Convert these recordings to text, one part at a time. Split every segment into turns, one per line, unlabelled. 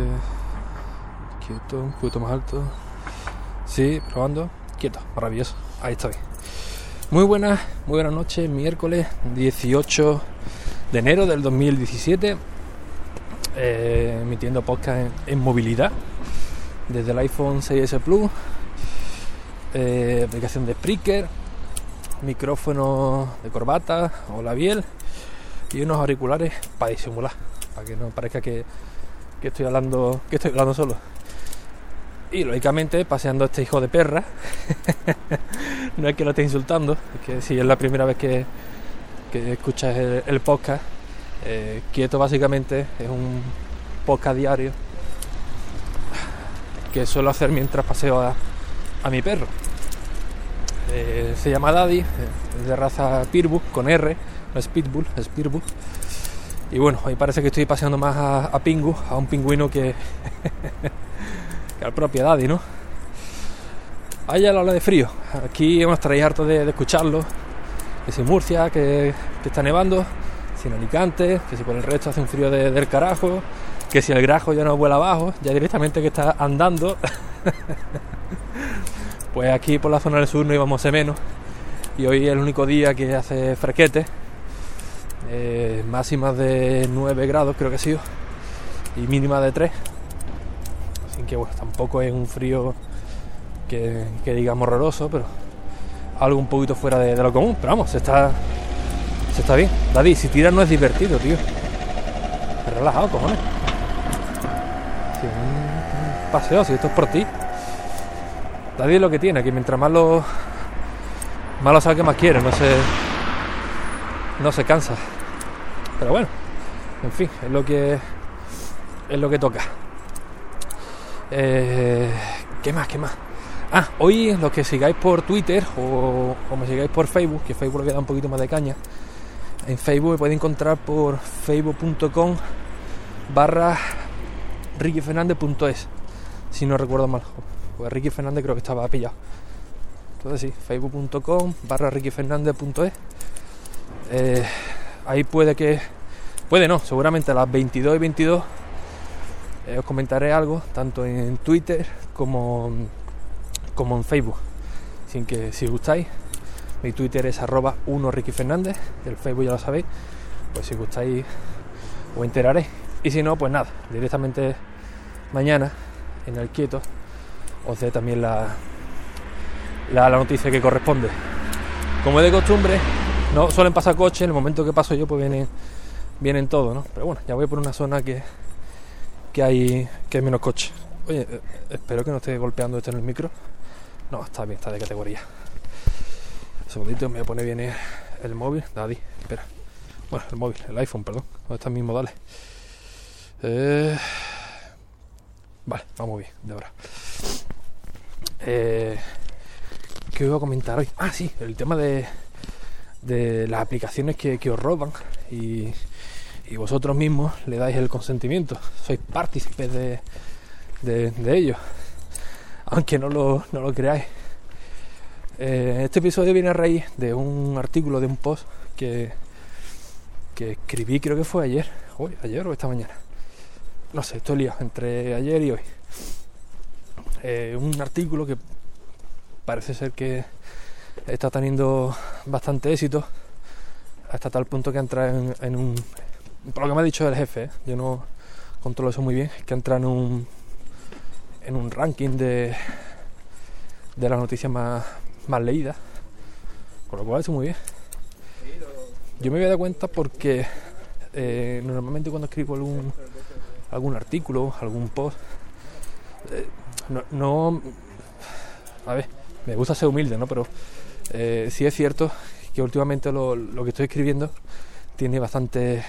Ver. Quieto, un poquito más alto. Sí, probando. Quieto, maravilloso. Ahí estoy. Muy buenas, muy buenas noches. Miércoles 18 de enero del 2017. Eh, emitiendo podcast en, movilidad. Desde el iPhone 6S Plus. eh, aplicación de Spreaker. Micrófono de corbata o labiel. Y unos auriculares para disimular. Para que no parezca que, que estoy hablando. que estoy hablando solo. Y lógicamente paseando este hijo de perra. no es que lo esté insultando, es que si es la primera vez que, que escuchas el, podcast, eh, Quieto básicamente es un podcast diario que suelo hacer mientras paseo a, mi perro. Eh, se llama Daddy, es de raza Pitbull, con R, no es Pitbull, es Pitbull. Y bueno, hoy parece que estoy paseando más a, Pingu, a un pingüino que, que al propio Daddy, ¿no? Allá la ola de frío. Aquí hemos traído harto de, escucharlo. Que si Murcia, que, que está nevando, si en Alicante, que si por el resto hace un frío de- del carajo, que si el grajo ya no vuela abajo, ya directamente que está andando. pues aquí por la zona del sur no íbamos a menos. Y hoy es el único día que hace fresquete. Eh, máximas de 9 grados creo que ha sido. Y mínima de 3. Así que bueno, tampoco es un frío que, que digamos horroroso, pero algo un poquito fuera de, lo común. Pero vamos, se está, se está bien. Daddy, si tiras no es divertido, tío. Relajado, cojones. Sí, un, paseo, si esto es por ti. Daddy es lo que tiene, que mientras más lo, más lo sabe, más quiere, no se, no se cansa. Pero bueno, en fin, es lo que, es lo que toca. Eh, ¿Qué más? ¿Qué más? Ah, hoy los que sigáis por Twitter o, me sigáis por Facebook, que Facebook le da un poquito más de caña, en Facebook me podéis encontrar por facebook.com barra rickyfernandez.es, si no recuerdo mal. Pues Ricky Fernández creo que estaba pillado. Entonces sí, facebook.com barra rickyfernandez.es. Eh, ahí puede que... Puede no, seguramente a las 22 y 22 eh, os comentaré algo, tanto en Twitter como, como en Facebook. Sin que si gustáis, mi Twitter es arroba 1 Ricky Fernández, el Facebook ya lo sabéis, pues si gustáis os enteraréis. Y si no, pues nada, directamente mañana en el quieto os dé también la, la, la noticia que corresponde. Como de costumbre, no suelen pasar coches, en el momento que paso yo pues vienen, vienen todos, ¿no? Pero bueno, ya voy por una zona que, que hay que hay menos coches. Oye, eh, espero que no esté golpeando esto en el micro. No, está bien, está de categoría. Un segundito, me voy a poner bien el, el móvil. Daddy, espera. Bueno, el móvil, el iPhone, perdón. ¿Dónde están mis modales? Eh, Vale, vamos bien, de ahora. Eh, ¿Qué iba a comentar hoy? Ah, sí, el tema de, de las aplicaciones que, os roban y, y vosotros mismos le dais el consentimiento. Sois partícipes de, de, de ello, aunque no lo, no lo creáis. Eh, este episodio viene a raíz de un artículo, de un post que, que escribí, creo que fue ayer, hoy, ayer o esta mañana. No sé, estoy liado entre ayer y hoy. Eh, un artículo que parece ser que está teniendo bastante éxito hasta tal punto que entra en, en un por lo que me ha dicho el jefe ¿eh? yo no controlo eso muy bien que entra en un en un ranking de de las noticias más, más leídas con lo cual eso muy bien yo me voy a dar cuenta porque eh, normalmente cuando escribo algún algún artículo algún post eh, no, no a ver me gusta ser humilde, ¿no? Pero eh, sí es cierto que últimamente lo, que estoy escribiendo tiene bastante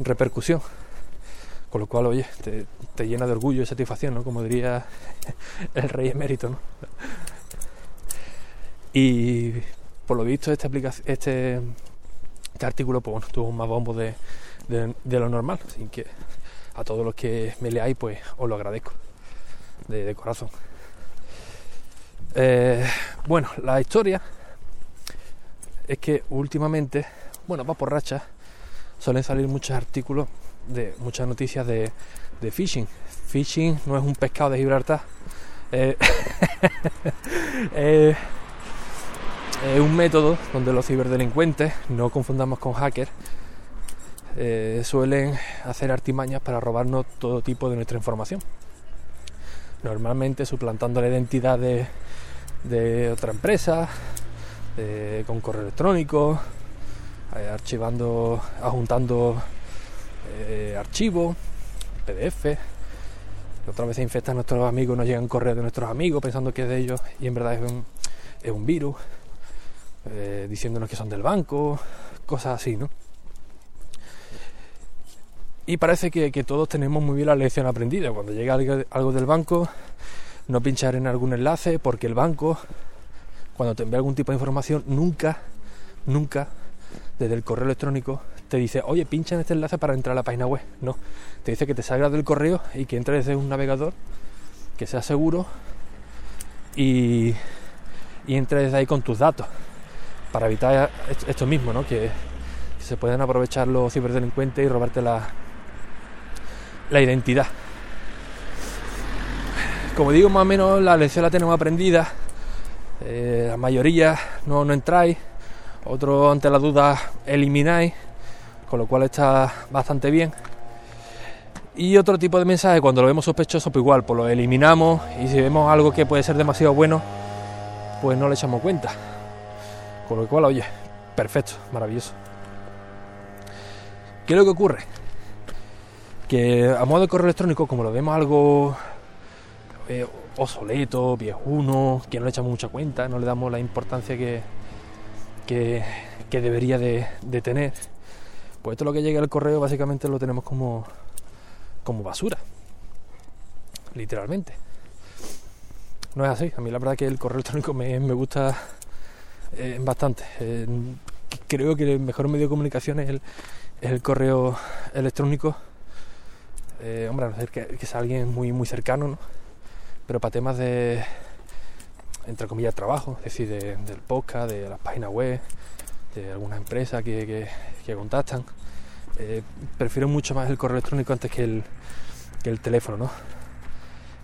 repercusión. Con lo cual, oye, te, llena de orgullo y satisfacción, ¿no? Como diría el rey emérito, ¿no? Y por lo visto este, este, este artículo pues, bueno, tuvo más bombo de, de, lo normal, así que a todos los que me leáis pues os lo agradezco de, de corazón. Eh, bueno, la historia es que últimamente, bueno, va por racha, suelen salir muchos artículos de muchas noticias de, phishing. Phishing no es un pescado de Gibraltar. Eh, eh, es un método donde los ciberdelincuentes, no confundamos con hackers, suelen hacer artimañas para robarnos todo tipo de nuestra información. Normalmente suplantando la identidad de, de otra empresa, eh, con correo electrónico, eh, archivando, adjuntando eh, archivos, PDF. Otra vez se infectan nuestros amigos, nos llegan correos de nuestros amigos pensando que es de ellos y en verdad es un, es un virus. Eh, diciéndonos que son del banco, cosas así, ¿no? Y parece que, que, todos tenemos muy bien la lección aprendida. Cuando llega algo del banco, no pinchar en algún enlace, porque el banco, cuando te envía algún tipo de información, nunca, nunca, desde el correo electrónico, te dice, oye, pincha en este enlace para entrar a la página web. No, te dice que te salgas del correo y que entres desde un navegador que sea seguro y, y entres desde ahí con tus datos para evitar esto mismo, ¿no? que, que se pueden aprovechar los ciberdelincuentes y robarte la, la identidad. Como digo, más o menos la lección la tenemos aprendida. Eh, la mayoría no, no entráis, otros ante la duda elimináis, con lo cual está bastante bien. Y otro tipo de mensaje, cuando lo vemos sospechoso, pues igual, pues lo eliminamos y si vemos algo que puede ser demasiado bueno, pues no le echamos cuenta. Con lo cual, oye, perfecto, maravilloso. ¿Qué es lo que ocurre? Que a modo de correo electrónico, como lo vemos algo eh, obsoleto, viejuno, que no le echamos mucha cuenta, no le damos la importancia que, que, debería de, tener, pues esto lo que llega al correo básicamente lo tenemos como, como basura, literalmente. No es así, a mí la verdad que el correo electrónico me, me gusta eh, bastante. Eh, creo que el mejor medio de comunicación es el correo electrónico. Eh, hombre, a no ser que, que, sea alguien muy, muy cercano, ¿no? Pero para temas de, entre comillas, trabajo, es decir, de, del podcast, de las páginas web, de algunas empresas que, que, que contactan, eh, prefiero mucho más el correo electrónico antes que el, que el teléfono, ¿no?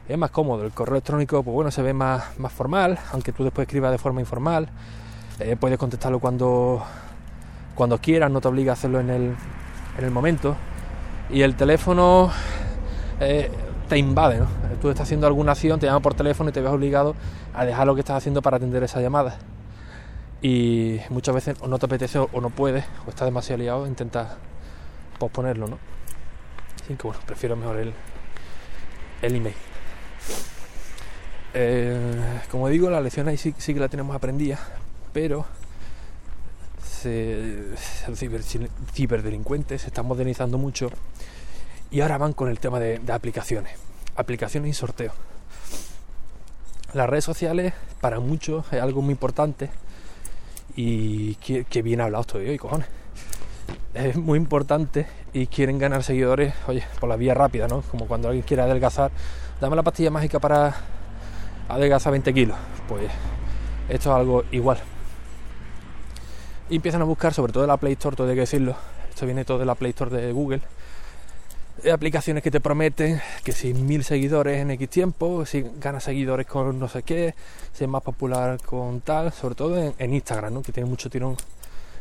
Es más cómodo, el correo electrónico, pues bueno, se ve más, más formal, aunque tú después escribas de forma informal eh, puedes contestarlo cuando, cuando quieras, no te obliga a hacerlo en el, en el momento. Y el teléfono eh, te invade, ¿no? Tú estás haciendo alguna acción, te llama por teléfono y te ves obligado a dejar lo que estás haciendo para atender esa llamada. Y muchas veces o no te apetece o no puedes, o estás demasiado liado, intentas posponerlo, ¿no? Así que bueno, prefiero mejor el, el email. Eh, como digo, la lección ahí sí, sí que la tenemos aprendida, pero ciber, ciberdelincuentes se están modernizando mucho y ahora van con el tema de, aplicaciones, aplicaciones y sorteo. Las redes sociales para muchos es algo muy importante y que, que bien hablado estoy hoy, cojones. Es muy importante y quieren ganar seguidores, oye, por la vía rápida, ¿no? Como cuando alguien quiere adelgazar, dame la pastilla mágica para adelgazar 20 kilos. Pues esto es algo igual y empiezan a buscar, sobre todo en la Play Store, todo hay que decirlo, esto viene todo de la Play Store de Google, aplicaciones que te prometen que si mil seguidores en X tiempo, si ganas seguidores con no sé qué, si es más popular con tal, sobre todo en, Instagram, ¿no? que tiene mucho tirón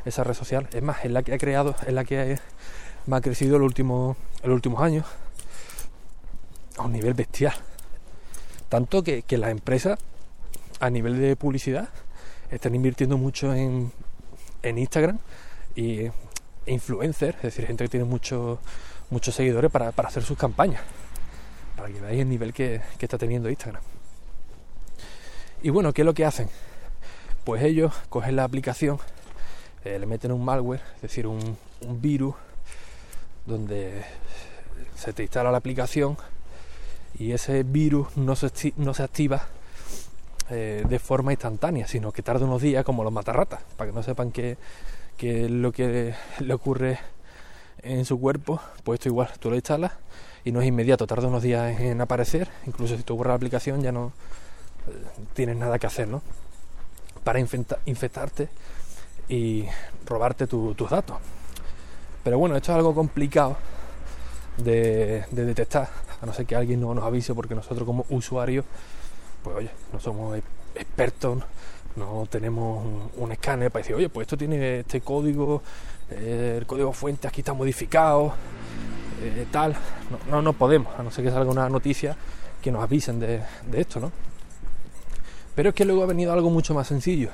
esa red social. Es más, es la que ha creado, es la que ha, ha crecido últimos, en los últimos años a un nivel bestial. Tanto que las empresas, a nivel de publicidad, están invirtiendo mucho en, en Instagram y influencers, es decir, gente que tiene muchos muchos seguidores para, para, hacer sus campañas, para que veáis el nivel que, que, está teniendo Instagram. Y bueno, ¿qué es lo que hacen? Pues ellos cogen la aplicación, eh, le meten un malware, es decir, un, un virus, donde se te instala la aplicación y ese virus no se, no se activa eh, de forma instantánea, sino que tarda unos días como los matarratas, para que no sepan qué, es lo que le ocurre en su cuerpo, pues esto igual, tú lo instalas y no es inmediato, tarda unos días en aparecer, incluso si tú borras la aplicación ya no eh, tienes nada que hacer, ¿no? Para infectarte y robarte tus datos. Pero bueno, esto es algo complicado de, detectar, a no ser que alguien no nos avise, porque nosotros como usuarios, pues oye, no somos expertos, no tenemos un, escáner para decir, oye, pues esto tiene este código, eh, el código fuente aquí está modificado, eh, tal. No, no, podemos, a no ser que salga una noticia que nos avisen de, esto, ¿no? Pero es que luego ha venido algo mucho más sencillo.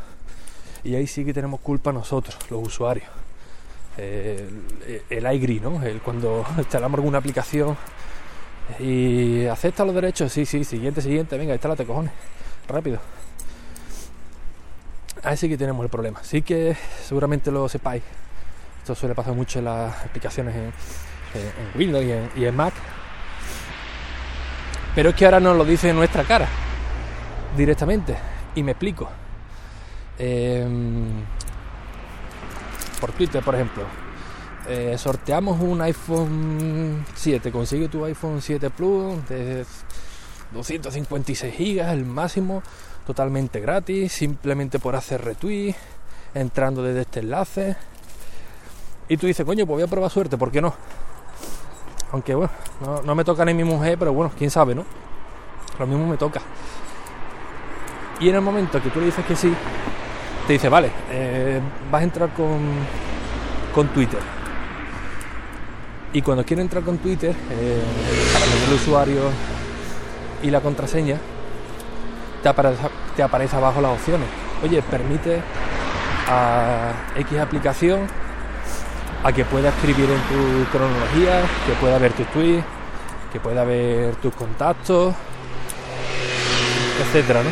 Y ahí sí que tenemos culpa nosotros, los usuarios. el, el iGreen, ¿no? El, cuando instalamos alguna aplicación y acepta los derechos, sí, sí, siguiente, siguiente, venga, instálate cojones, rápido. Ahí sí que tenemos el problema. Sí que seguramente lo sepáis. Esto suele pasar mucho en las aplicaciones en, Windows y en, Mac. Pero es que ahora nos lo dice en nuestra cara, directamente. Y me explico. Em, por Twitter, por ejemplo. Eh, sorteamos un iPhone 7. Consigue tu iPhone 7 Plus de 256 GB, el máximo, totalmente gratis, simplemente por hacer retweet, entrando desde este enlace. Y tú dices, coño, pues voy a probar suerte, ¿por qué no? Aunque bueno, no, me toca ni mi mujer, pero bueno, quién sabe, ¿no? Lo mismo me toca. Y en el momento que tú le dices que sí, te dice, vale, eh, vas a entrar con, con Twitter. Y cuando quiero entrar con Twitter, eh, el usuario y la contraseña, te aparece, te aparece abajo las opciones. Oye, permite a X aplicación a que pueda escribir en tu cronología, que pueda ver tus tweets, que pueda ver tus contactos, etcétera, ¿no?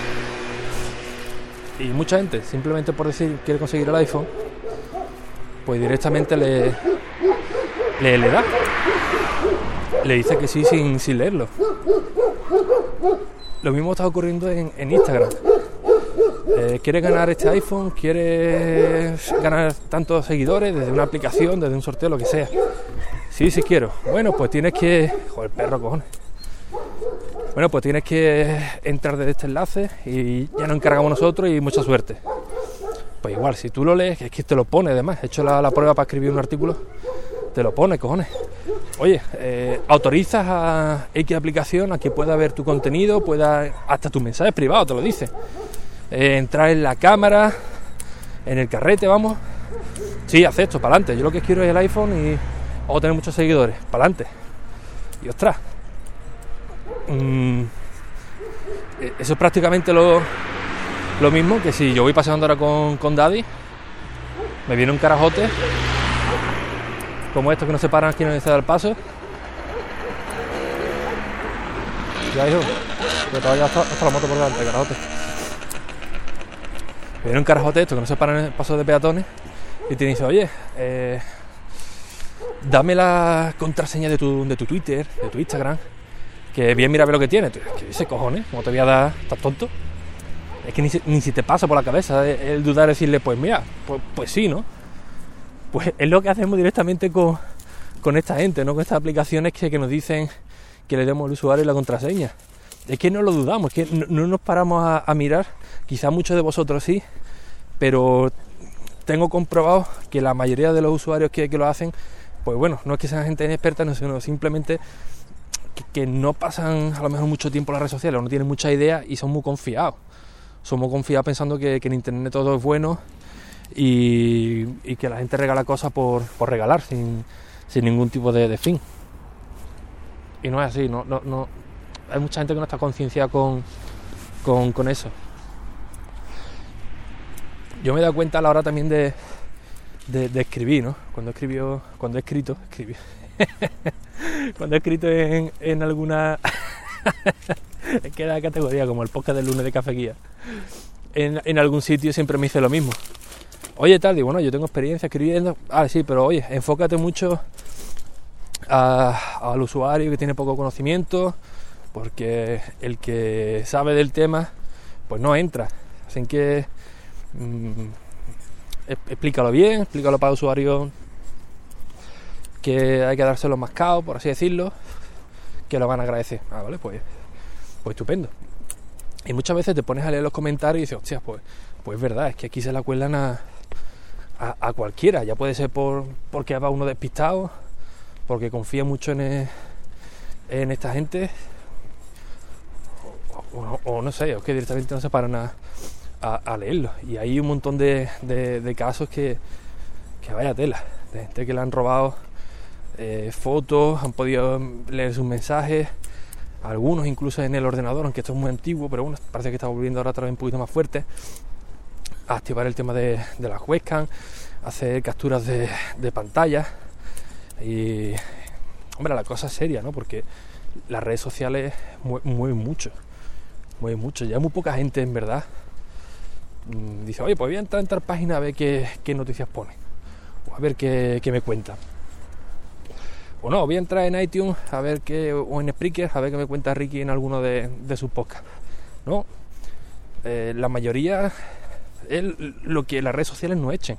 Y mucha gente, simplemente por decir quiere conseguir el iPhone, pues directamente le, le, da. Le dice que sí sin, sin leerlo. Lo mismo está ocurriendo en, en Instagram. Eh, ¿Quieres ganar este iPhone? ¿Quieres ganar tantos seguidores desde una aplicación, desde un sorteo, lo que sea? Sí, sí quiero. Bueno, pues tienes que... Joder, perro, cojones. Bueno, pues tienes que entrar desde este enlace y ya nos encargamos nosotros y mucha suerte. Pues igual, si tú lo lees, es que te lo pone además. He hecho la, prueba para escribir un artículo, te lo pone, cojones. Oye, eh, autorizas a X aplicación a que pueda ver tu contenido, pueda hasta tu mensaje privado, te lo dice. Eh, entrar en la cámara, en el carrete, vamos. Sí, acepto, para adelante. Yo lo que quiero es el iPhone y a tener muchos seguidores, para adelante. Y ostras, mm, eh, eso es prácticamente lo, lo mismo que si yo voy paseando ahora con, con Daddy, me viene un carajote, como estos que no se paran aquí en el da el paso. Ya, hijo, te vaya hasta, la moto por delante, carajote. Viene un carajote esto que no se para en el paso de peatones y te dice, oye, eh, dame la contraseña de tu, de tu Twitter, de tu Instagram, que bien mira a ver lo que tiene. ¿Qué dice cojones? ¿Cómo te voy a dar? ¿Estás tonto? Es que ni, si te pasa por la cabeza el dudar decirle, pues mira, pues, pues, sí, ¿no? Pues es lo que hacemos directamente con, con esta gente, ¿no? Con estas aplicaciones que, que nos dicen que le demos al usuario la contraseña es que no lo dudamos, es que no, nos paramos a, mirar, quizá muchos de vosotros sí, pero tengo comprobado que la mayoría de los usuarios que, lo hacen, pues bueno, no es que sean gente inexperta, sino simplemente que, no pasan a lo mejor mucho tiempo en las redes sociales, o no tienen mucha idea y son muy confiados. Somos confiados pensando que, en internet todo es bueno y, que la gente regala cosas por, regalar, sin, ningún tipo de, fin. Y no es así, no, no, hay mucha gente que no está concienciada con, con, eso. Yo me he dado cuenta a la hora también de, de, escribir, ¿no? Cuando escribió, cuando he escrito, escribí. cuando he escrito en, en alguna es que era categoría como el podcast del lunes de Café Guía. En, en, algún sitio siempre me dice lo mismo. Oye, tal, digo, bueno, yo tengo experiencia escribiendo. Ah, sí, pero oye, enfócate mucho al usuario que tiene poco conocimiento, porque el que sabe del tema, pues no entra. Así que mm, es- explícalo bien, explícalo para el usuario que hay que dárselo mascado, por así decirlo, que lo van a agradecer. Ah, vale, pues, pues estupendo. Y muchas veces te pones a leer los comentarios y dices, hostia, pues, pues es verdad, es que aquí se la cuelan a, a, cualquiera. Ya puede ser por, porque va uno despistado, porque confía mucho en, e- en esta gente, o, no sé, o que directamente no se paran a, a, leerlo. Y hay un montón de, de- casos que, que vaya tela, de gente que le han robado eh, fotos, han podido leer sus mensajes, algunos incluso en el ordenador, aunque esto es muy antiguo, pero bueno, parece que está volviendo ahora otra vez un poquito más fuerte, activar el tema de, de las webcam, hacer capturas de, de pantalla y, hombre, la cosa es seria, ¿no? Porque las redes sociales mue- mueven mucho, mueven mucho, ya muy poca gente en verdad mm, dice, oye, pues voy a entrar en tal página a ver qué, qué noticias pone, o a ver qué, qué me cuentan. O no, voy a entrar en iTunes a ver qué, o en Spreaker a ver qué me cuenta Ricky en alguno de, de sus podcasts. No, Eh, la mayoría es lo que las redes sociales no echen.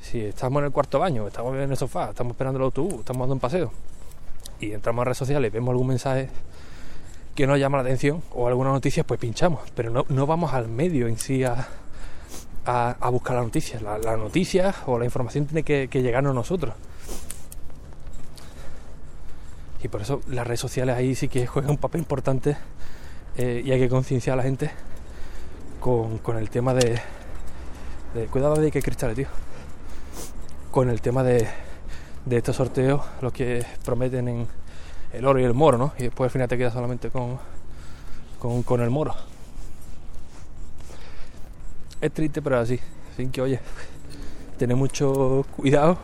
Si estamos en el cuarto baño, estamos en el sofá, estamos esperando el autobús, estamos dando un paseo y entramos a redes sociales vemos algún mensaje que nos llama la atención o alguna noticia, pues pinchamos. Pero no, no vamos al medio en sí a, a, buscar la noticia. La, la noticia o la información tiene que, que llegarnos a nosotros. Y por eso las redes sociales ahí sí que juegan un papel importante eh, y hay que concienciar a la gente con, el tema de, Cuidado de que cristales, tío. Con el tema de, de estos sorteos, los que prometen en el oro y el moro, ¿no? Y después al final te quedas solamente con, con, el moro. Es triste, pero así. Así que, oye, tener mucho cuidado.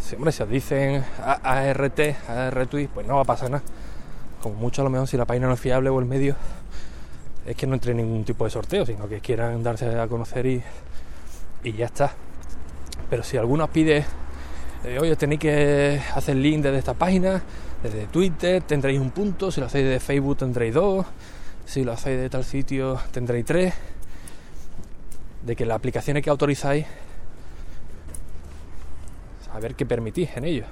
Si, hombre, si os dicen ART, ARTweet, pues no va a pasar nada. Como mucho a lo mejor si la página no es fiable o el medio, es que no entre en ningún tipo de sorteo, sino que quieran darse a conocer y, ya está. Pero si alguno pide, eh, oye, tenéis que hacer link desde esta página, desde Twitter tendréis un punto, si lo hacéis de Facebook tendréis dos, si lo hacéis de tal sitio tendréis tres, de que las aplicaciones que autorizáis, a ver qué permitís en ellos.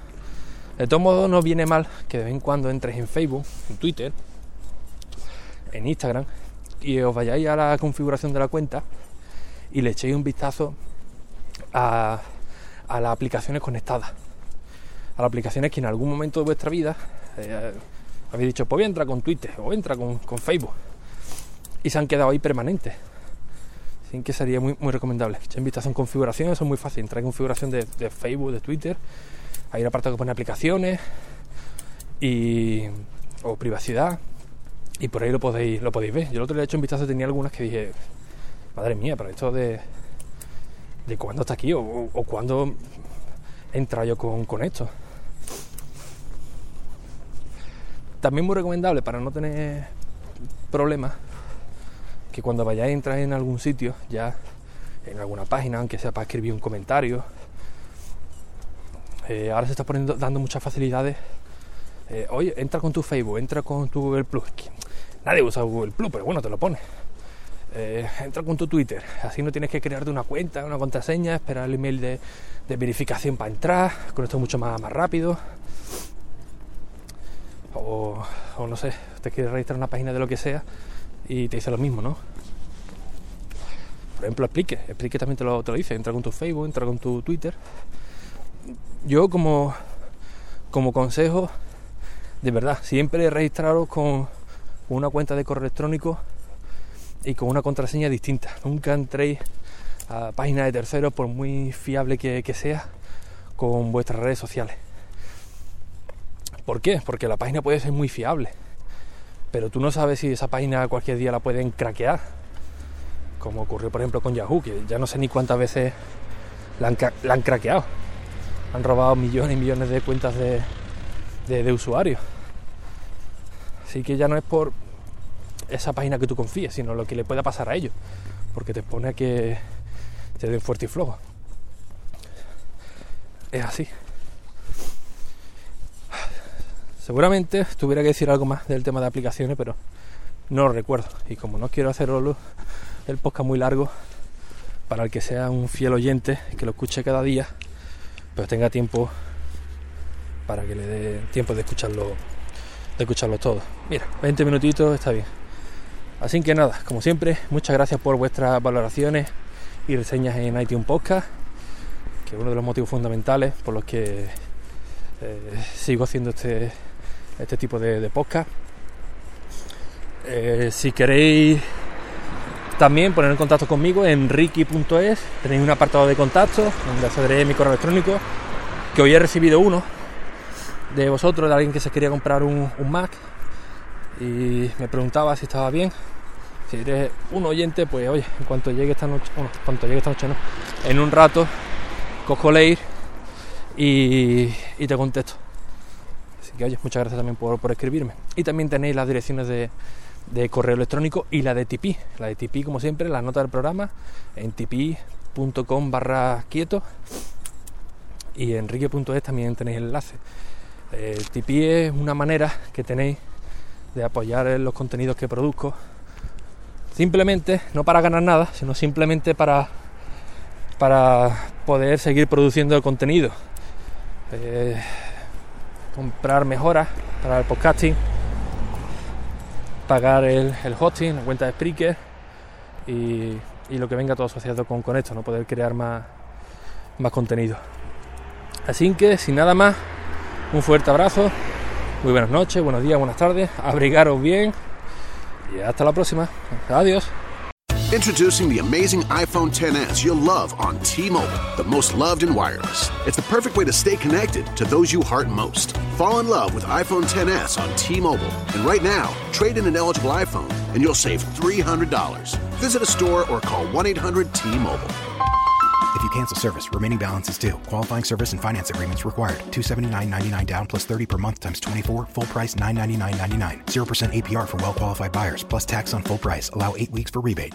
De todos modos, no viene mal que de vez en cuando entres en Facebook, en Twitter, en Instagram y os vayáis a la configuración de la cuenta y le echéis un vistazo a, las aplicaciones conectadas. A las aplicaciones que en algún momento de vuestra vida eh, habéis dicho, pues voy a entrar con Twitter o entra con, Facebook. Y se han quedado ahí permanentes. Así que sería muy, muy recomendable. Un vistazo en configuración, eso es muy fácil. Entrar en configuración de, de Facebook, de Twitter. Hay un apartado que pone aplicaciones y, o privacidad y por ahí lo podéis, lo podéis ver. Yo el otro día he hecho un vistazo tenía algunas que dije, madre mía, pero esto de, de cuándo está aquí o, o, o cuándo entra yo con, con esto. También muy recomendable para no tener problemas que cuando vayáis a entrar en algún sitio, ya en alguna página, aunque sea para escribir un comentario, eh, ahora se está poniendo, dando muchas facilidades. Eh, oye, entra con tu Facebook, entra con tu Google Plus. Nadie usa Google Plus, pero bueno, te lo pone. Eh, entra con tu Twitter, así no tienes que crearte una cuenta, una contraseña, esperar el email de, verificación para entrar, con esto es mucho más, rápido. O, o no sé, te quieres registrar una página de lo que sea y te dice lo mismo, ¿no? Por ejemplo, explique, explique también te lo, te lo dice, entra con tu Facebook, entra con tu Twitter. Yo como, como consejo, de verdad, siempre registraros con una cuenta de correo electrónico y con una contraseña distinta. Nunca entréis a páginas de terceros, por muy fiable que, sea, con vuestras redes sociales. ¿Por qué? Porque la página puede ser muy fiable, pero tú no sabes si esa página cualquier día la pueden craquear, como ocurrió por ejemplo con Yahoo, que ya no sé ni cuántas veces la han, la han craqueado. Han robado millones y millones de cuentas de usuarios. Así que ya no es por esa página que tú confíes, sino lo que le pueda pasar a ellos, porque te expone a que te den fuerte y flojo. Es así. Seguramente tuviera que decir algo más del tema de aplicaciones, pero no lo recuerdo. Y como no quiero hacerlo el podcast muy largo, para el que sea un fiel oyente, que lo escuche cada día, pero tenga tiempo para que le dé tiempo de escucharlo, de escucharlo todo. Mira, 20 minutitos está bien. Así que nada, como siempre, muchas gracias por vuestras valoraciones y reseñas en iTunes Podcast, que es uno de los motivos fundamentales por los que eh, sigo haciendo este, este tipo de, podcast. Eh, si queréis también poner en contacto conmigo en ricky.es, tenéis un apartado de contacto donde accederé mi correo electrónico, que hoy he recibido uno de vosotros, de alguien que se quería comprar un, Mac y me preguntaba si estaba bien. Si eres un oyente, pues oye, en cuanto llegue esta noche, bueno, en cuanto llegue esta noche no, en un rato cojo leer y, te contesto. Así que oye, muchas gracias también por, por escribirme. Y también tenéis las direcciones de, de correo electrónico y la de Tipeee. La de Tipeee, como siempre, la nota del programa en tipeee.com barra quieto y en enrique.es también tenéis el enlace. Eh, Tipeee es una manera que tenéis de apoyar los contenidos que produzco. Simplemente, no para ganar nada, sino simplemente para, para poder seguir produciendo el contenido. Eh, comprar mejoras para el podcasting, pagar el, hosting, la cuenta de Spreaker y, lo que venga todo asociado con, con esto, no poder crear más, más contenido. Así que, sin nada más, un fuerte abrazo, muy buenas noches, buenos días, buenas tardes, abrigaros bien y hasta la próxima. Adiós.
Introducing the amazing iPhone 10s you'll love on T-Mobile, the most loved in wireless. It's the perfect way to stay connected to those you heart most. Fall in love with iPhone 10s on T-Mobile, and right now, trade in an eligible iPhone and you'll save $300. Visit a store or call 1-800-T-Mobile.
If you cancel service, remaining balance is due. Qualifying service and finance agreements required. 279.99 down plus 30 per month times 24. Full price 999.99. 0% APR for well qualified buyers plus tax on full price. Allow 8 weeks for rebate.